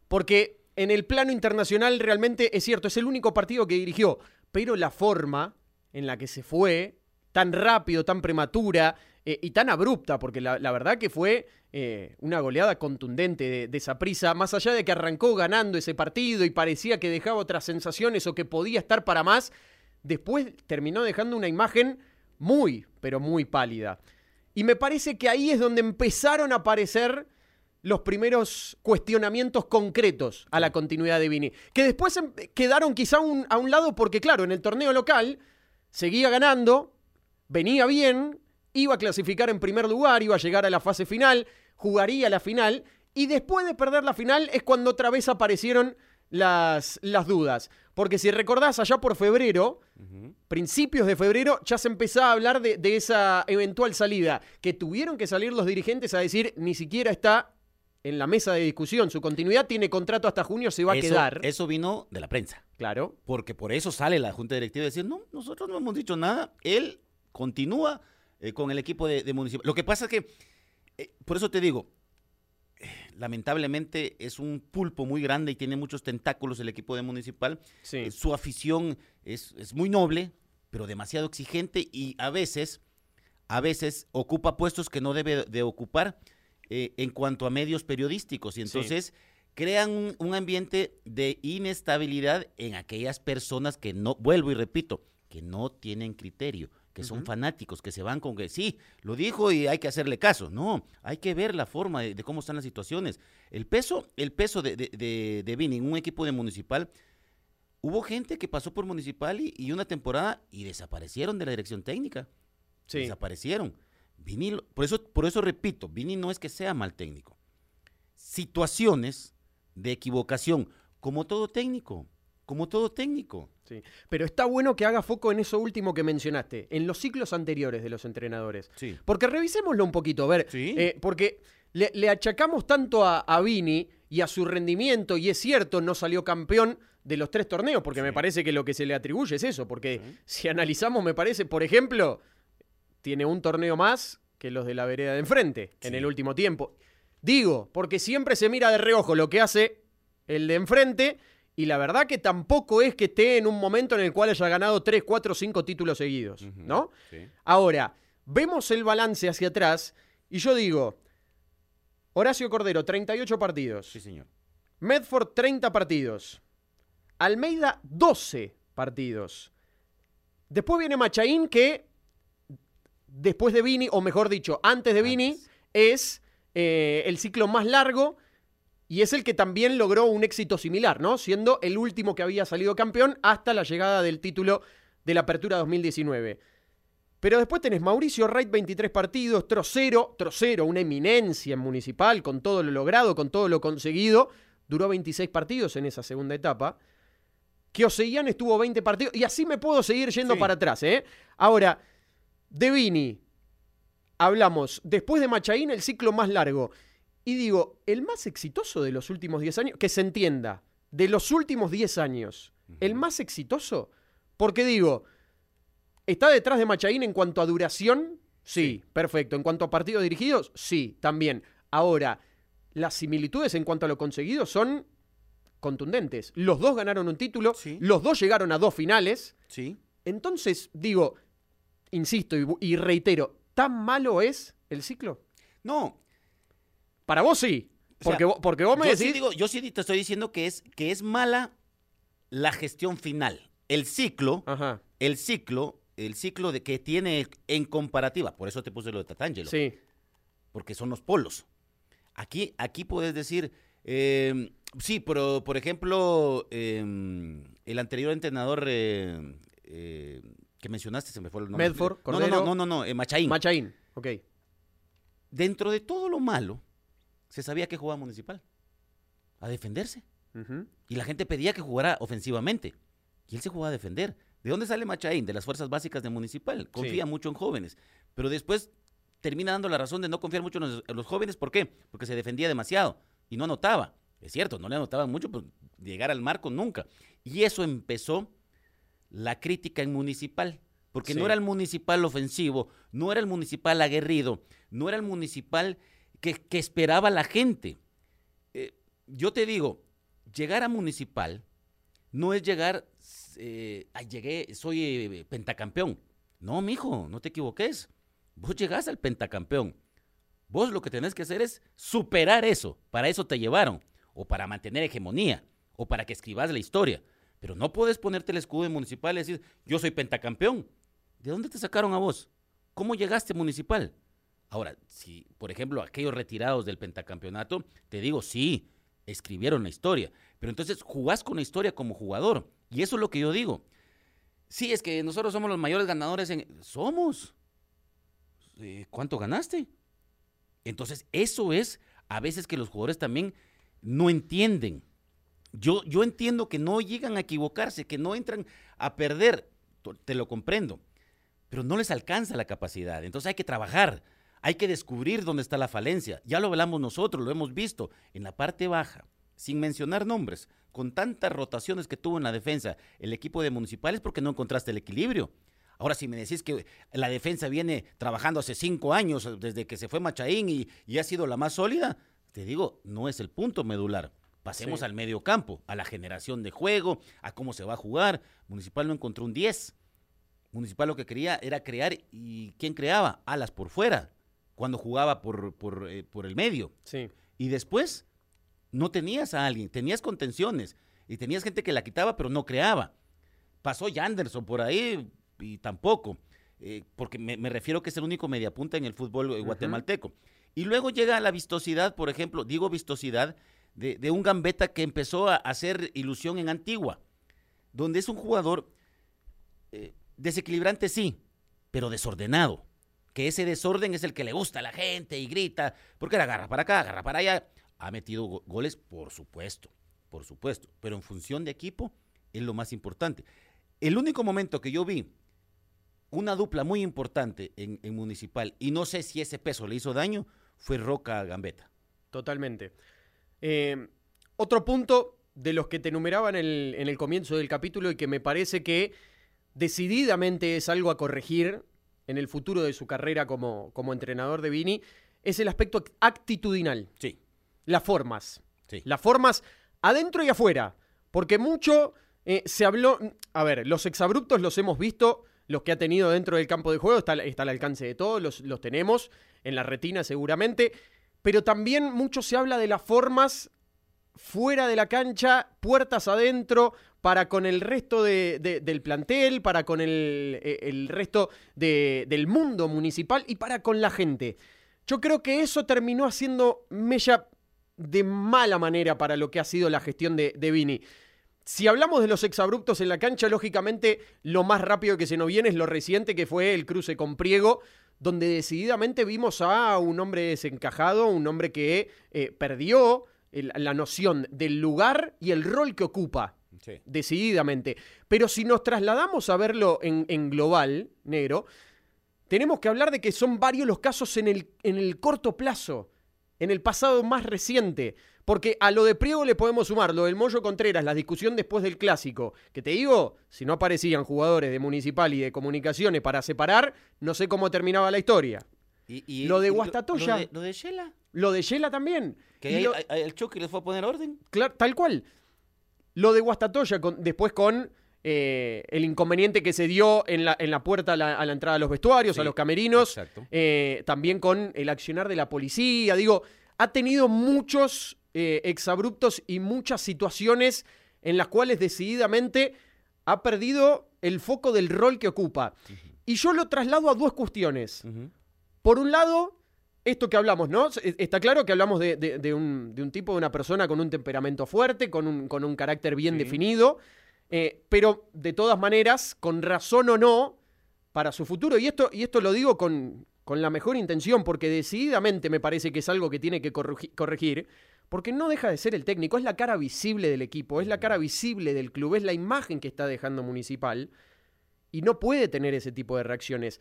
Porque en el plano internacional realmente es cierto, es el único partido que dirigió, pero la forma en la que se fue, tan rápido, tan prematura eh, y tan abrupta, porque la, la verdad que fue eh, una goleada contundente de, de Saprissa, más allá de que arrancó ganando ese partido y parecía que dejaba otras sensaciones o que podía estar para más, después terminó dejando una imagen muy, pero muy pálida. Y me parece que ahí es donde empezaron a aparecer los primeros cuestionamientos concretos a la continuidad de Vini, que después em- quedaron quizá un- a un lado porque, claro, en el torneo local seguía ganando, venía bien, iba a clasificar en primer lugar, iba a llegar a la fase final, jugaría la final, y después de perder la final es cuando otra vez aparecieron las, las dudas. Porque si recordás, allá por febrero, principios de febrero, ya se empezaba a hablar de, de esa eventual salida, que tuvieron que salir los dirigentes a decir, ni siquiera está en la mesa de discusión, su continuidad tiene contrato hasta junio, se va a quedar. Eso vino de la prensa. Claro. Porque por eso sale la Junta Directiva a decir, no, nosotros no hemos dicho nada. Él continúa eh, con el equipo de, de municipal. Lo que pasa es que, eh, por eso te digo, lamentablemente es un pulpo muy grande y tiene muchos tentáculos el equipo de municipal. Sí. Eh, su afición es, es muy noble, pero demasiado exigente y a veces, a veces ocupa puestos que no debe de ocupar en cuanto a medios periodísticos. Y Sí. entonces crean un, un ambiente de inestabilidad en aquellas personas que no, vuelvo y repito, que no tienen criterio, que son fanáticos, que se van con que sí, lo dijo y hay que hacerle caso. No, hay que ver la forma de, de cómo están las situaciones. El peso, el peso de, de, de, de Vini en un equipo de municipal, hubo gente que pasó por municipal y, y una temporada y desaparecieron de la dirección técnica. Sí. Desaparecieron. Vini, por eso, por eso repito, Vini no es que sea mal técnico. Situaciones de equivocación, como todo técnico, como todo técnico. Sí. Pero está bueno que haga foco en eso último que mencionaste, en los ciclos anteriores de los entrenadores. Sí. Porque revisémoslo un poquito, a ver. Sí. eh, porque le, le achacamos tanto a, a Vini y a su rendimiento, y es cierto, no salió campeón de los tres torneos, porque me parece que lo que se le atribuye es eso, porque si analizamos, me parece, por ejemplo, tiene un torneo más que los de la vereda de enfrente en el último tiempo. Digo, porque siempre se mira de reojo lo que hace el de enfrente, y la verdad que tampoco es que esté en un momento en el cual haya ganado 3, 4, 5 títulos seguidos, ¿no? sí. Ahora, vemos el balance hacia atrás y yo digo, Horacio Cordero, 38 partidos. Sí, señor. Medford, 30 partidos. Almeida, 12 partidos. Después viene Machaín, que después de Vini, o mejor dicho, antes de Vini, es eh, el ciclo más largo y es el que también logró un éxito similar, ¿no? Siendo el último que había salido campeón hasta la llegada del título de la Apertura 2019. Pero después tenés Mauricio Wright, 23 partidos, Trocero, Trocero, una eminencia en municipal, con todo lo logrado, con todo lo conseguido, duró 26 partidos en esa segunda etapa. Que Oseguian estuvo 20 partidos, y así me puedo seguir yendo Sí. para atrás, ¿eh? Ahora, de Vini, hablamos, después de Machaín, el ciclo más largo. Y digo, el más exitoso de los últimos 10 años, que se entienda, de los últimos 10 años, el más exitoso, porque digo, ¿está detrás de Machaín en cuanto a duración? Sí, perfecto. ¿En cuanto a partidos dirigidos? Sí, también. Ahora, las similitudes en cuanto a lo conseguido son contundentes. Los dos ganaron un título, Sí. los dos llegaron a dos finales. Sí. Entonces, digo, insisto y, y reitero, ¿tan malo es el ciclo? No, Para vos sí. O sea, Porque, vos, porque me yo decís. sí, digo, yo sí te estoy diciendo que es, que es mala la gestión final. El ciclo, Ajá, el ciclo, el ciclo de que tiene en comparativa, por eso te puse lo de Tatangelo, sí. porque son los polos. Aquí, aquí puedes decir, eh, sí, pero por ejemplo, eh, el anterior entrenador, eh, eh, que mencionaste, se me fue el nombre. Medford, no, Cordero. no, no, no, no, eh, Machaín. Machaín, ok. Dentro de todo lo malo, se sabía que jugaba Municipal. A defenderse. Y la gente pedía que jugara ofensivamente. Y él se jugaba a defender. ¿De dónde sale Machaín? De las fuerzas básicas de Municipal. Confía mucho en jóvenes. Pero después termina dando la razón de no confiar mucho en los, en los jóvenes. ¿Por qué? Porque se defendía demasiado y no anotaba. Es cierto, no le anotaban mucho, pero llegar al marco nunca. Y eso empezó la crítica en Municipal. Porque Sí. no era el municipal ofensivo, no era el municipal aguerrido, no era el municipal que, esperaba la gente. Eh, yo te digo, llegar a municipal no es llegar, eh, "Ay, llegué, soy eh, pentacampeón. No, mijo, no te equivoques. Vos llegás al pentacampeón. Vos lo que tenés que hacer es superar eso. Para eso te llevaron. O para mantener hegemonía. O para que escribas la historia. Pero no puedes ponerte el escudo de municipal y decir, yo soy pentacampeón. ¿De dónde te sacaron a vos? ¿Cómo llegaste municipal? Ahora, si, por ejemplo, aquellos retirados del pentacampeonato, te digo, sí, escribieron la historia. Pero entonces jugás con la historia como jugador. Y eso es lo que yo digo. Sí, es que nosotros somos los mayores ganadores en... Somos. Eh, ¿Cuánto ganaste? Entonces, eso es a veces que los jugadores también no entienden. Yo, yo entiendo que no llegan a equivocarse, que no entran a perder, te lo comprendo, pero no les alcanza la capacidad. Entonces hay que trabajar, hay que descubrir dónde está la falencia. Ya lo hablamos nosotros, lo hemos visto en la parte baja, sin mencionar nombres, con tantas rotaciones que tuvo en la defensa el equipo de municipales porque no encontraste el equilibrio. Ahora, si me decís que la defensa viene trabajando hace cinco años, desde que se fue Machaín y, y ha sido la más sólida, te digo, no es el punto medular. Pasemos Sí. al medio campo, a la generación de juego, a cómo se va a jugar. Municipal no encontró un 10. Municipal lo que quería era crear, ¿y quién creaba? Alas por fuera, cuando jugaba por, por, eh, por el medio. Sí. Y después no tenías a alguien, tenías contenciones y tenías gente que la quitaba pero no creaba. Pasó Yanderson por ahí y tampoco, eh, porque me, me refiero que es el único mediapunta en el fútbol eh, guatemalteco. Y luego llega la vistosidad, por ejemplo, digo vistosidad, de, de un gambeta que empezó a hacer ilusión en Antigua, donde es un jugador eh, desequilibrante, sí, pero desordenado. Que ese desorden es el que le gusta a la gente y grita, porque la agarra para acá, agarra para allá. Ha metido go- goles, por supuesto, por supuesto, pero en función de equipo es lo más importante. El único momento que yo vi una dupla muy importante en, Municipal, y no sé si ese peso le hizo daño, fue Roca Gambetta. Totalmente. Eh, otro punto de los que te enumeraba en el, en el comienzo del capítulo y que me parece que decididamente es algo a corregir en el futuro de su carrera como, como entrenador de Vini, es el aspecto actitudinal, Sí, las formas. sí. Las formas adentro y afuera. Porque mucho eh, se habló. A ver, los exabruptos los hemos visto, los que ha tenido dentro del campo de juego, está, al- está al alcance de todos, los, los tenemos en la retina seguramente. Pero también mucho se habla de las formas fuera de la cancha, puertas adentro, para con el resto de- de- del plantel, para con el, eh, el resto de- del mundo municipal y para con la gente. Yo creo que eso terminó haciendo mella de mala manera para lo que ha sido la gestión de, de Vini. Si hablamos de los exabruptos en la cancha, lógicamente lo más rápido que se nos viene es lo reciente que fue el cruce con Priego, donde decididamente vimos a un hombre desencajado, un hombre que eh, perdió el- la noción del lugar y el rol que ocupa sí. decididamente. Pero si nos trasladamos a verlo en, en global, negro, tenemos que hablar de que son varios los casos en el, en el corto plazo, en el pasado más reciente. Porque a lo de Priego le podemos sumar lo del Moyo Contreras, la discusión después del clásico. Que te digo, si no aparecían jugadores de Municipal y de Comunicaciones para separar, no sé cómo terminaba la historia. Y- y- Lo de Guastatoya. Lo, de, lo de Shela. Lo de Yela también. Que lo- el choque les fue a poner orden. Clar- tal cual. Lo de Guastatoya, con- después con eh, el inconveniente que se dio en la, en la puerta a la, a la entrada a los vestuarios, Sí, a los camerinos, exacto. eh, también con el accionar de la policía. Digo, ha tenido muchos eh, exabruptos y muchas situaciones en las cuales decididamente ha perdido el foco del rol que ocupa. Y yo lo traslado a dos cuestiones. Por un lado, esto que hablamos, ¿no? S- Está claro que hablamos de, de- de un, de un tipo, de una persona con un temperamento fuerte, con un, con un carácter bien Sí. definido, eh, pero de todas maneras, con razón o no, para su futuro. Y esto, y esto lo digo con, con la mejor intención, porque decididamente me parece que es algo que tiene que corregir, porque no deja de ser el técnico, es la cara visible del equipo, es la cara visible del club, es la imagen que está dejando Municipal, y no puede tener ese tipo de reacciones.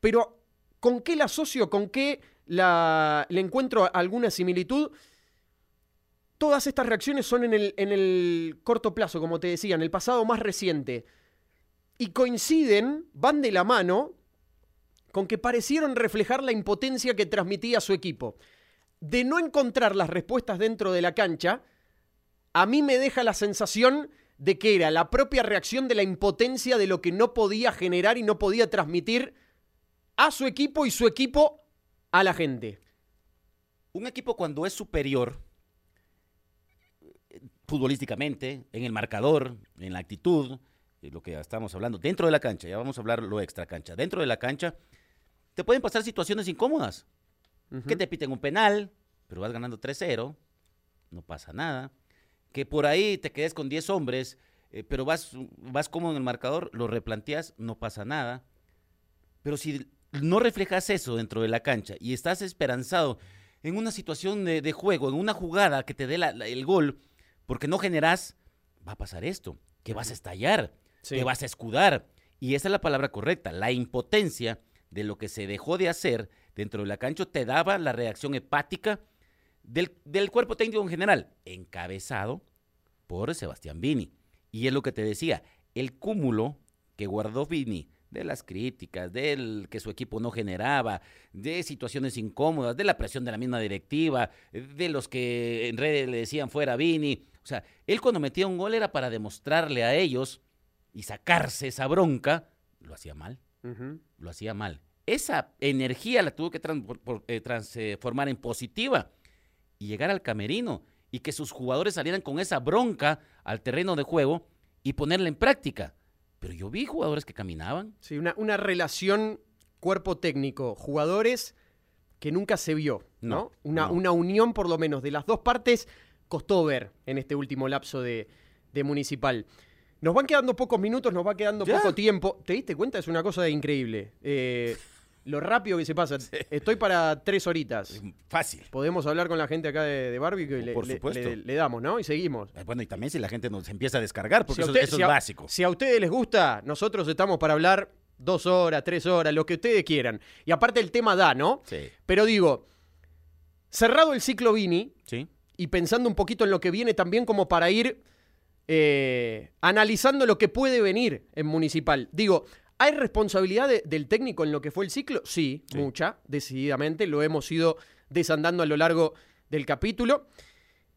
Pero, ¿con qué la asocio? ¿Con qué la, le encuentro alguna similitud? Todas estas reacciones son en el, en el corto plazo, como te decía, en el pasado más reciente. Y coinciden, van de la mano, con que parecieron reflejar la impotencia que transmitía su equipo. De no encontrar las respuestas dentro de la cancha, a mí me deja la sensación de que era la propia reacción de la impotencia de lo que no podía generar y no podía transmitir a su equipo y su equipo a la gente. Un equipo cuando es superior futbolísticamente, en el marcador, en la actitud, lo que ya estamos hablando, dentro de la cancha, ya vamos a hablar lo extra cancha, dentro de la cancha, te pueden pasar situaciones incómodas. Que te piten un penal, pero vas ganando 3-0, no pasa nada. Que por ahí te quedes con 10 hombres, eh, pero vas, vas cómodo en el marcador, lo replanteas, no pasa nada. Pero si no reflejas eso dentro de la cancha y estás esperanzado en una situación de, juego, en una jugada que te dé el gol, porque no generas, va a pasar esto, que vas a estallar, que vas a escudar. Y esa es la palabra correcta, la impotencia de lo que se dejó de hacer dentro de la cancha te daba la reacción hepática del, del cuerpo técnico en general, encabezado por Sebastián Vini. Y es lo que te decía, el cúmulo que guardó Vini de las críticas, del que su equipo no generaba, de situaciones incómodas, de la presión de la misma directiva, de los que en redes le decían fuera Vini. O sea, él cuando metía un gol era para demostrarle a ellos y sacarse esa bronca, lo hacía mal. Lo hacía mal. Esa energía la tuvo que eh, transformar en positiva y llegar al camerino y que sus jugadores salieran con esa bronca al terreno de juego y ponerla en práctica. Pero yo vi jugadores que caminaban. Sí, una, una relación cuerpo técnico, jugadores que nunca se vio, ¿no? una, una, unión por lo menos de las dos partes costó ver en este último lapso de, de Municipal. Nos van quedando pocos minutos, nos va quedando poco tiempo. ¿Te diste cuenta? Es una cosa increíble. Eh, lo rápido que se pasa. Estoy para tres horitas. Fácil. Podemos hablar con la gente acá de, de Barbecue y le, Por supuesto. Le, damos, ¿no? Y seguimos. Eh, bueno, y también si la gente nos empieza a descargar, porque eso, es básico. Si a ustedes les gusta, nosotros estamos para hablar dos horas, tres horas, lo que ustedes quieran. Y aparte el tema da, ¿no? Sí. Pero digo, cerrado el ciclo Vini, sí. y pensando un poquito en lo que viene también como para ir eh, analizando lo que puede venir en Municipal. Digo, ¿hay responsabilidad del técnico en lo que fue el ciclo? Sí, mucha, decididamente. Lo hemos ido desandando a lo largo del capítulo.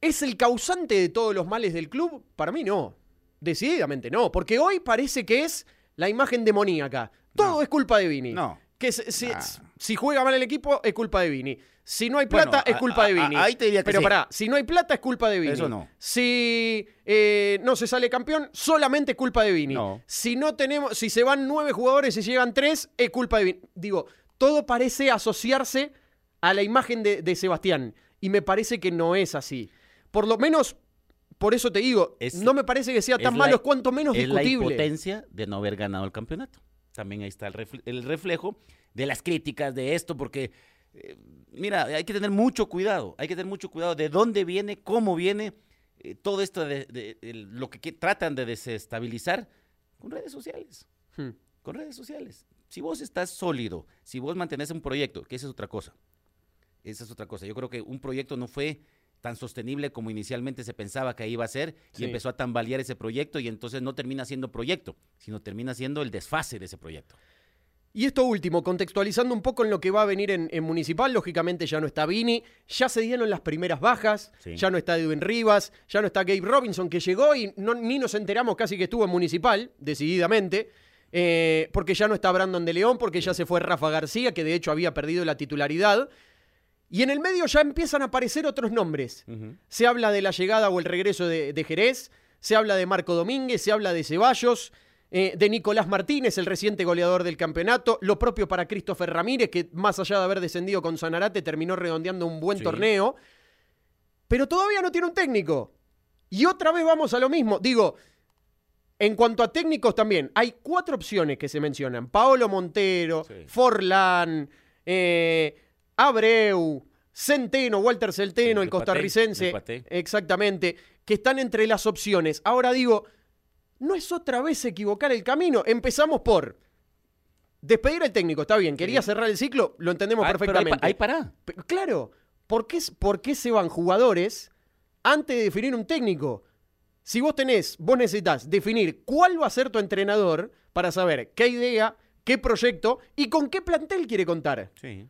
¿Es el causante de todos los males del club? Para mí no. Decididamente no. Porque hoy parece que es la imagen demoníaca. Todo es culpa de Vini. No. Que si juega mal el equipo, es culpa de Vini. Si no hay plata, es culpa de Vini. ahí te diría que Pero pará, si no hay plata, es culpa de Vini. Eso no. Si eh, no se sale campeón, solamente es culpa de Vini. Si no tenemos, si se van nueve jugadores y llegan tres, es culpa de Vini. Digo, todo parece asociarse a la imagen de, Sebastián. Y me parece que no es así. Por lo menos, por eso te digo, no me parece que sea tan malo, es cuanto menos es discutible. la impotencia de no haber ganado el campeonato. También ahí está el reflejo de las críticas de esto, porque eh, mira, hay que tener mucho cuidado, hay que tener mucho cuidado de dónde viene, cómo viene eh, todo esto de, lo que, tratan de desestabilizar con redes sociales. Hmm. Con redes sociales. Si vos estás sólido, si vos mantenés un proyecto, que esa es otra cosa. Esa es otra cosa. Yo creo que un proyecto no fue tan sostenible como inicialmente se pensaba que iba a ser y empezó a tambalear ese proyecto y entonces no termina siendo proyecto, sino termina siendo el desfase de ese proyecto. Y esto último, contextualizando un poco en lo que va a venir en, Municipal, lógicamente ya no está Vini, ya se dieron las primeras bajas, ya no está Edwin Rivas, ya no está Gabe Robinson que llegó y ni nos enteramos casi que estuvo en Municipal, decididamente, eh, porque ya no está Brandon de León, porque ya se fue Rafa García, que de hecho había perdido la titularidad. Y en el medio ya empiezan a aparecer otros nombres. Se habla de la llegada o el regreso de, de Jerez, se habla de Marco Domínguez, se habla de Ceballos. Eh, de Nicolás Martínez, el reciente goleador del campeonato. Lo propio para Christopher Ramírez, que más allá de haber descendido con Sanarate, terminó redondeando un buen torneo. Pero todavía no tiene un técnico. Y otra vez vamos a lo mismo. Digo, En cuanto a técnicos también, hay cuatro opciones que se mencionan. Paolo Montero, Sí. Forlán, eh, Abreu, Centeno, Walter Celteno, Sí, el Paté, costarricense. el. Exactamente, que están entre las opciones. Ahora digo, no es otra vez equivocar el camino. Empezamos por despedir al técnico, está bien. Quería cerrar el ciclo, lo entendemos Ah, perfectamente. ahí para. Pe- Claro, ¿por qué, ¿por qué se van jugadores antes de definir un técnico? Si vos tenés, vos necesitas definir cuál va a ser tu entrenador para saber qué idea, qué proyecto y con qué plantel quiere contar. Sí.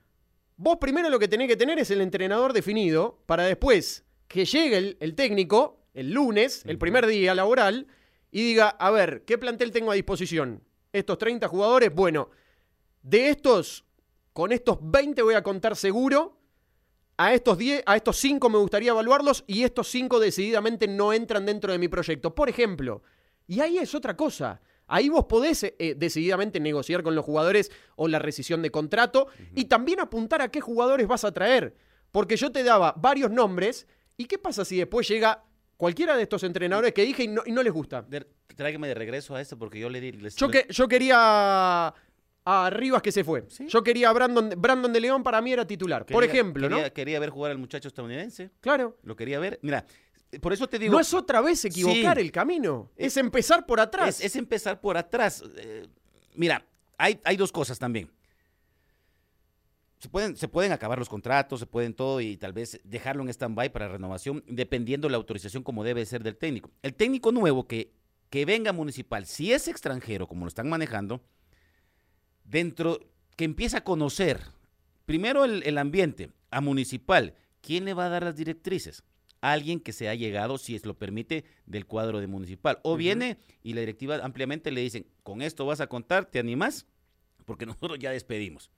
Vos primero lo que tenés que tener es el entrenador definido para después que llegue el, el técnico el lunes, el primer día laboral, y diga, a ver, ¿qué plantel tengo a disposición? Estos 30 jugadores, bueno, de estos, con estos 20 voy a contar seguro, a estos 10, a estos 5 me gustaría evaluarlos y estos 5 decididamente no entran dentro de mi proyecto. Por ejemplo, y ahí es otra cosa. Ahí vos podés eh, decididamente negociar con los jugadores o la rescisión de contrato y también apuntar a qué jugadores vas a traer. Porque yo te daba varios nombres y qué pasa si después llega cualquiera de estos entrenadores que dije y no, y no les gusta. De- tráigame de regreso a esto porque yo le di. les- Yo, que, yo quería a Rivas que se fue. Sí. Yo quería a Brandon, Brandon de León, para mí era titular. Por ejemplo, quería, ¿no? Quería ver jugar al muchacho estadounidense. Claro. Lo quería ver. Mira, por eso te digo. No es otra vez equivocar Sí. el camino. Es empezar por atrás. Es, es empezar por atrás. Eh, mira, hay, hay dos cosas también. Se pueden, se pueden acabar los contratos, se pueden todo y tal vez dejarlo en stand-by para renovación, dependiendo la autorización como debe ser del técnico. El técnico nuevo que, que venga municipal, si es extranjero, como lo están manejando, dentro, que empieza a conocer primero el, el ambiente, a municipal, ¿quién le va a dar las directrices? Alguien que se ha llegado, si es lo permite, del cuadro de municipal. O viene y la directiva ampliamente le dicen, con esto vas a contar, ¿te animás? Porque nosotros ya despedimos.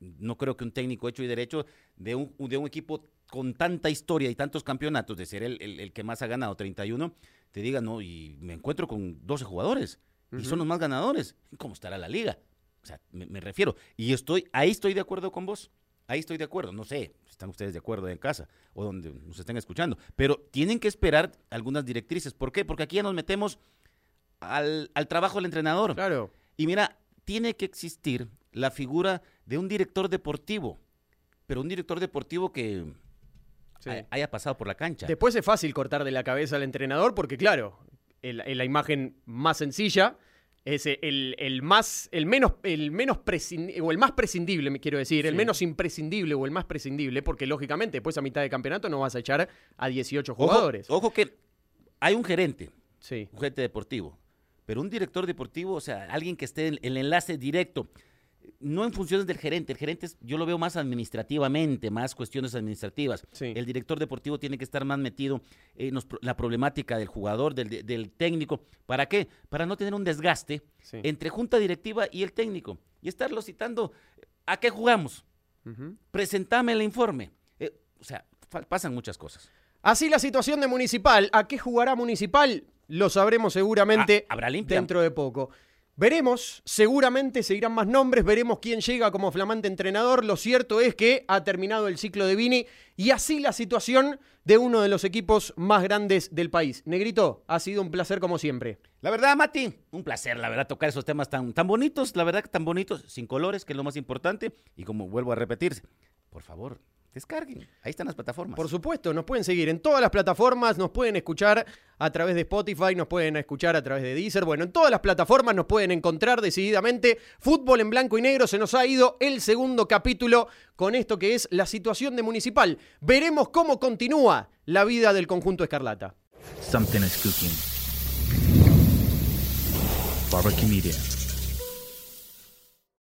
No creo que un técnico hecho y derecho de un, de un equipo con tanta historia y tantos campeonatos, de ser el, el- el que más ha ganado, 31, te diga, no, y me encuentro con 12 jugadores y son los más ganadores. ¿Cómo estará la liga? O sea, me, me refiero. Y estoy, ahí estoy de acuerdo con vos. Ahí estoy de acuerdo. No sé, están ustedes de acuerdo en casa o donde nos estén escuchando. Pero tienen que esperar algunas directrices. ¿Por qué? Porque aquí ya nos metemos al, al trabajo del entrenador. Claro. Y mira, tiene que existir la figura de un director deportivo. Pero un director deportivo que Sí. haya pasado por la cancha. Después es fácil cortar de la cabeza al entrenador porque, claro, el- la imagen más sencilla es el, el más, el menos, el menos prescindible, o el más prescindible, me quiero decir, el menos imprescindible o el más prescindible, porque lógicamente después a mitad de campeonato no vas a echar a 18 Ojo- jugadores. ojo que hay un gerente, Sí. un gerente deportivo. Pero un director deportivo, o sea, alguien que esté en el enlace directo, no en funciones del gerente. El gerente es- yo lo veo más administrativamente, más cuestiones administrativas. Sí. El director deportivo tiene que estar más metido en los la problemática del jugador, del, de- del técnico. ¿Para qué? Para no tener un desgaste Sí. entre junta directiva y el técnico. Y estarlo citando, ¿a qué jugamos? Ujú. Presentame el informe. Eh, o sea, pasan muchas cosas. Así la situación de Municipal. ¿A qué jugará Municipal? Lo sabremos seguramente Ah, habrá dentro de poco. Veremos, seguramente seguirán más nombres, veremos quién llega como flamante entrenador. Lo cierto es que ha terminado el ciclo de Vini y así la situación de uno de los equipos más grandes del país. Negrito, ha sido un placer como siempre. La verdad, Mati, un placer, la verdad, tocar esos temas tan, tan bonitos, la verdad tan bonitos, sin colores, que es lo más importante. Y como vuelvo a repetir, por favor, descarguen. Ahí están las plataformas. Por supuesto, nos pueden seguir en todas las plataformas, nos pueden escuchar a través de Spotify, nos pueden escuchar a través de Deezer. Bueno, en todas las plataformas nos pueden encontrar decididamente. Fútbol en blanco y negro, se nos ha ido el segundo capítulo con esto que es la situación de Municipal. Veremos cómo continúa la vida del conjunto Escarlata. Something is cooking. Barbecue Media.